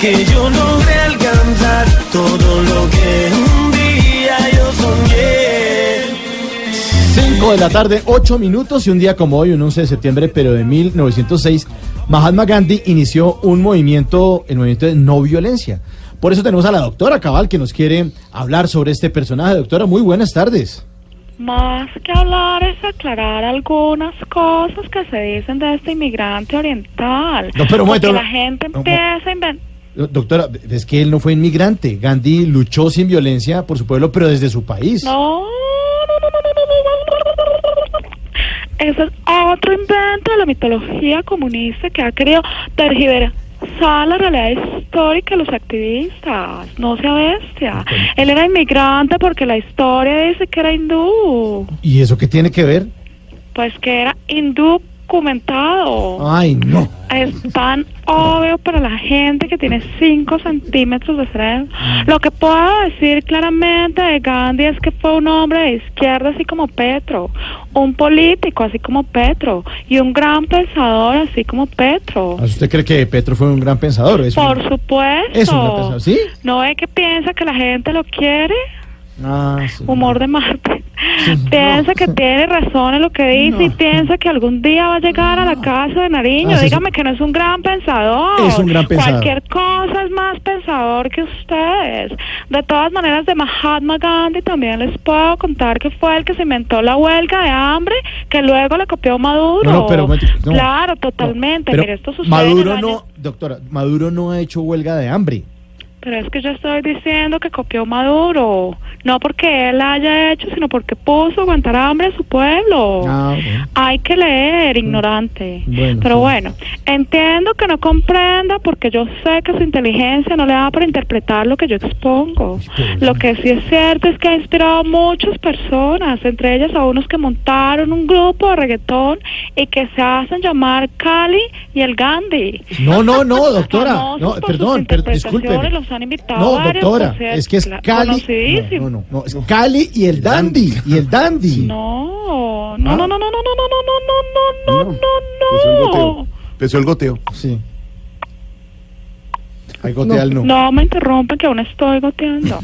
que yo logré alcanzar todo lo que un día yo soñé. 5 de la tarde, 8 minutos y un día como hoy, un 11 de septiembre, pero de 1906, Mahatma Gandhi inició un movimiento, el movimiento de no violencia. Por eso tenemos a la doctora Cabal que nos quiere hablar sobre este personaje. Doctora, muy buenas tardes. Más que hablar es aclarar algunas cosas que se dicen de este inmigrante oriental. No, pero un momento, la gente empieza a inventar... Doctora, es que él no fue inmigrante. Gandhi luchó sin violencia por su pueblo, pero desde su país. No. no no no, no, raro Ese es otro invento de la mitología comunista que ha querido tergiversar la realidad histórica de los activistas. No sea bestia. Él era inmigrante porque la historia dice que era hindú. ¿Y eso qué tiene que ver? Pues que era hindú indocumentado. Ay, no. Es tan obvio para la gente que tiene 5 centímetros de cerebro. Lo que puedo decir claramente de Gandhi es que fue un hombre de izquierda así como Petro, un político así como Petro y un gran pensador así como Petro. ¿Usted cree que Petro fue un gran pensador? Es un- Por supuesto. Es un gran pensador, ¿sí? ¿No ve que piensa que la gente lo quiere? Ah, sí. Humor de Marte. Piensa que tiene razón en lo que dice y piensa que algún día va a llegar a la casa de Nariño. Ah, Dígame que no es un gran pensador. Es un gran pensador. Cualquier cosa es más pensador que ustedes. De todas maneras, de Mahatma Gandhi también les puedo contar que fue el que se inventó la huelga de hambre que luego le copió Maduro. No, pero, claro, totalmente. Pero Mire, esto sucede Maduro no, doctora, Maduro no ha hecho huelga de hambre. Pero es que yo estoy diciendo que copió Maduro. No porque él haya hecho, sino porque puso aguantar hambre a su pueblo. Ah, bueno. Hay que leer, ignorante. Bueno, Pero sí. bueno, entiendo que no comprenda porque yo sé que su inteligencia no le da para interpretar lo que yo expongo. Lo que sí es cierto es que ha inspirado a muchas personas, entre ellas a unos que montaron un grupo de reggaetón y que se hacen llamar Cali y el Gandhi. No, no, no, doctora. No, perdón, per- discúlpeme. los han invitado No, doctora, es que es Cali. conocidísimo. No, no, no, es Cali y el Dandy. Y el Dandy. No, Ah. no, no, no, no, no, no, no, no, no, no, no, Empezó el no, goteo. no. Empezó el goteo. Sí. Hay gotea al no. No me interrumpen que aún estoy goteando.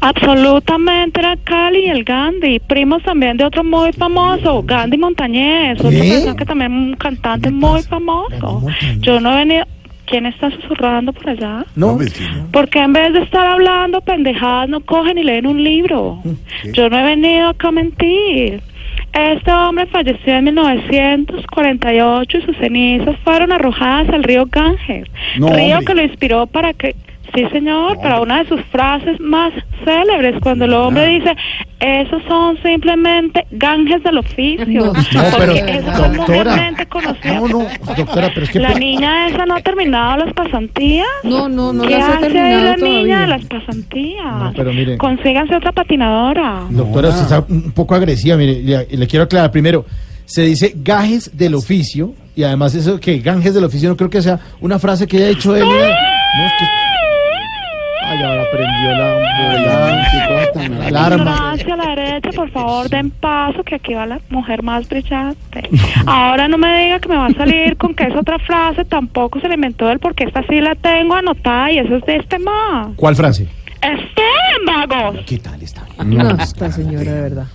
Absolutamente era Cali y el Gandhi, primos también de otro muy famoso, Gandhi Montañez, ¿Qué? persona que también es un cantante muy famoso. Yo no he venido. ¿Quién está susurrando por allá? No. No. Porque en vez de estar hablando pendejadas, no cogen y leen un libro. Yo no he venido acá a mentir. Este hombre falleció en 1948 y sus cenizas fueron arrojadas al río Ganges. No, río hombre. que lo inspiró para que... Sí, señor, para una de sus frases más célebres, cuando el hombre dice, esos son simplemente ganges del oficio. No, Porque pero, eso es doctora. No, no, doctora, pero es que. La niña esa no ha terminado las pasantías. No, no, no ¿Qué las ha hace ahí terminado la niña todavía. de las pasantías? No, pero mire. Consíganse otra patinadora. Doctora, usted está un poco agresiva. Mire, le, le quiero aclarar. Primero, se dice gajes del oficio. Y además, eso que ganjes del oficio no creo que sea una frase que haya hecho él. No, es que. Ay, ahora prendió la, la alarma. Ignorancia a la derecha, por favor, den paso, que aquí va la mujer más brillante. Ahora no me diga que me va a salir con que es otra frase, tampoco se le inventó él, porque esta sí la tengo anotada y eso es de este ma. ¿Cuál frase? ¡Estén, vagos! ¿Qué tal está? No, esta señora, de verdad.